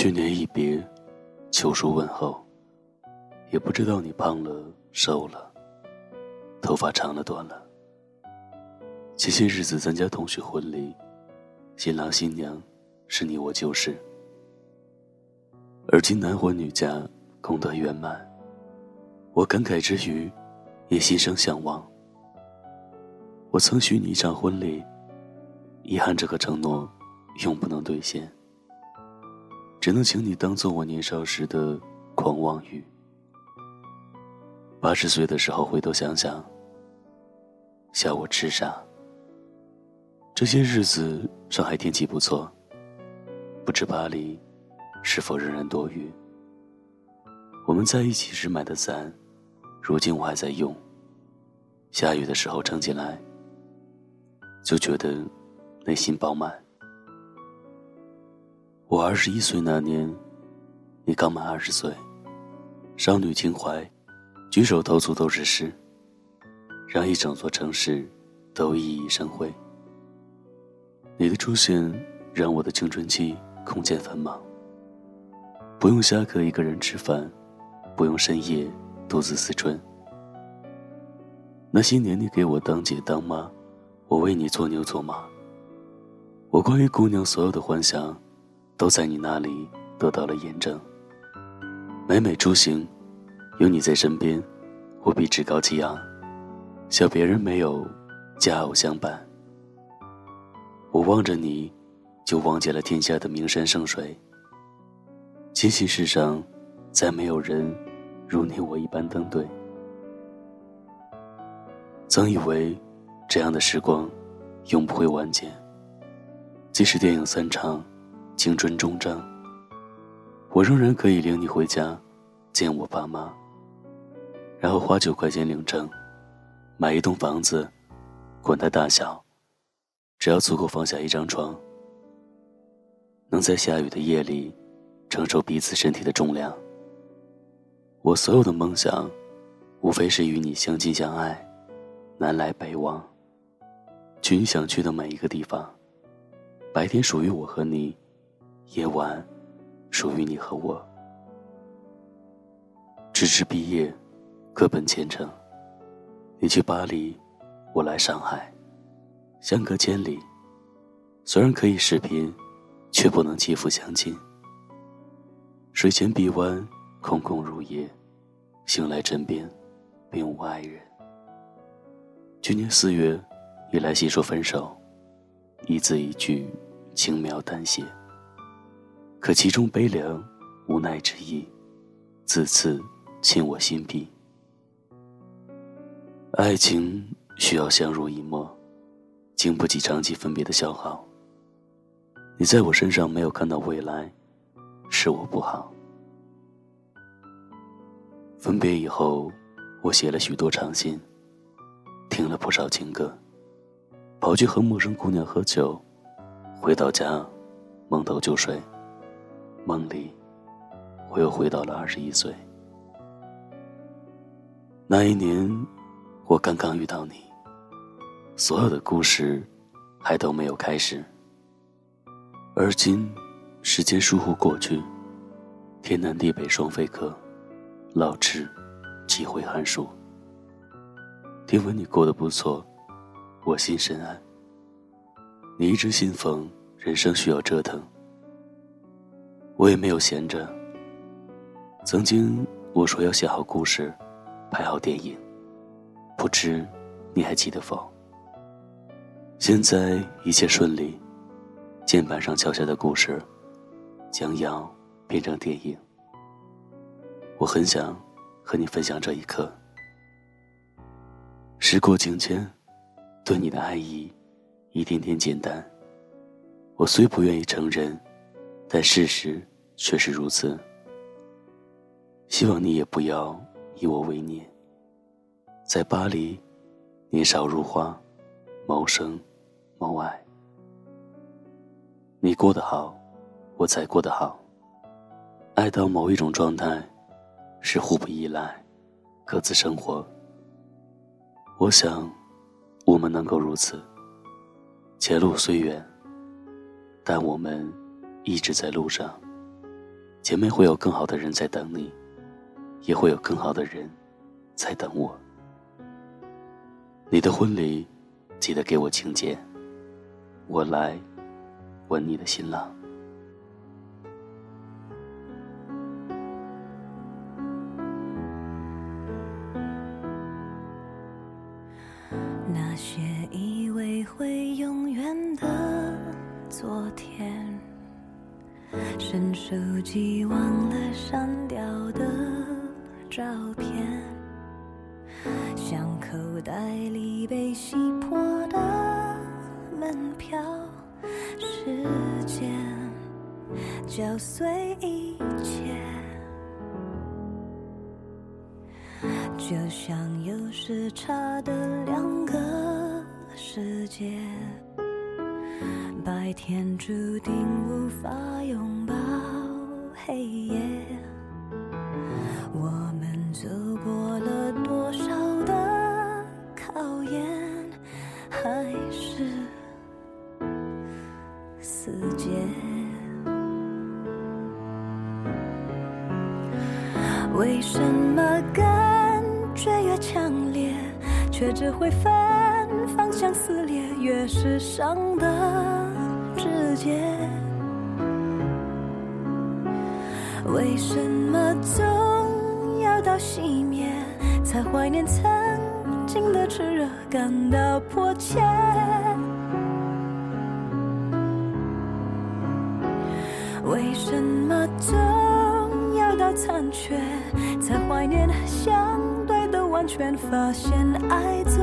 去年一别，秋书问候，也不知道你胖了瘦了，头发长了短了。前些日子参加同学婚礼，新郎新娘是你我旧识，而今男婚女嫁，功德圆满。我感慨之余，也心生向往。我曾许你一场婚礼，遗憾这个承诺永不能兑现。只能请你当做我年少时的狂妄语。八十岁的时候回头想想，笑我痴傻。这些日子上海天气不错，不知巴黎是否仍然多雨。我们在一起时买的伞，如今我还在用。下雨的时候撑起来，就觉得内心饱满。我二十一岁那年，你刚满二十岁，少女情怀，举手投足都是诗，让一整座城市都熠熠生辉。你的出现让我的青春期空间繁忙，不用下课一个人吃饭，不用深夜独自思春。那些年，你给我当姐当妈，我为你做牛做马。我关于姑娘所有的幻想。都在你那里得到了验证。每每出行，有你在身边，我必趾高气昂，笑别人没有佳偶相伴。我望着你，就忘记了天下的名山圣水。今夕世上，再没有人如你我一般登对。曾以为，这样的时光，永不会完结。即使电影散场。青春终章，我仍然可以领你回家，见我爸妈。然后花九块钱领证，买一栋房子，管它大小，只要足够放下一张床，能在下雨的夜里承受彼此身体的重量。我所有的梦想，无非是与你相亲相爱，南来北往，去你想去的每一个地方。白天属于我和你。夜晚，属于你和我。直至毕业，各奔前程。你去巴黎，我来上海，相隔千里。虽然可以视频，却不能肌肤相亲。水前臂弯，空空如也。醒来枕边，并无爱人。去年四月，你来信说分手，一字一句，轻描淡写。可其中悲凉、无奈之意，字次沁我心壁。爱情需要相濡以沫，经不起长期分别的消耗。你在我身上没有看到未来，是我不好。分别以后，我写了许多长信，听了不少情歌，跑去和陌生姑娘喝酒，回到家，蒙头就睡。梦里，我又回到了二十一岁。那一年，我刚刚遇到你，所有的故事还都没有开始。而今，时间疏忽过去，天南地北双飞客，老翅几回寒暑。听闻你过得不错，我心深安。你一直信奉人生需要折腾。我也没有闲着。曾经我说要写好故事，拍好电影，不知你还记得否？现在一切顺利，键盘上敲下的故事，将要变成电影。我很想和你分享这一刻。时过境迁，对你的爱意一点点简单。我虽不愿意承认，但事实。确实如此。希望你也不要以我为念。在巴黎，年少如花，谋生，谋爱。你过得好，我才过得好。爱到某一种状态，是互不依赖，各自生活。我想，我们能够如此。前路虽远，但我们一直在路上。前面会有更好的人在等你，也会有更好的人在等我。你的婚礼，记得给我请柬，我来吻你的新郎。忘了删掉的照片。像口袋里被洗破的门票，时间搅碎一切，就像有时差的两个世界，白天注定无法拥抱黑夜。我们走过了多少的考验，还是死结？为什么感觉越强烈，却只会分方向撕裂，越是伤的直接？为什么总要到熄灭，才怀念曾经的炽热，感到迫切？为什么总要到残缺，才怀念相对的完全？发现爱总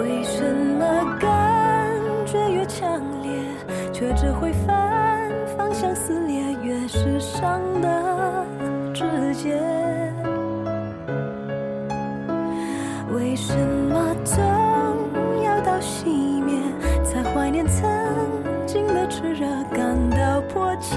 为什么感觉越强烈，却只会反方向撕裂，越是伤的直接？为什么总要到熄灭，才怀念曾经的炽热，感到迫切？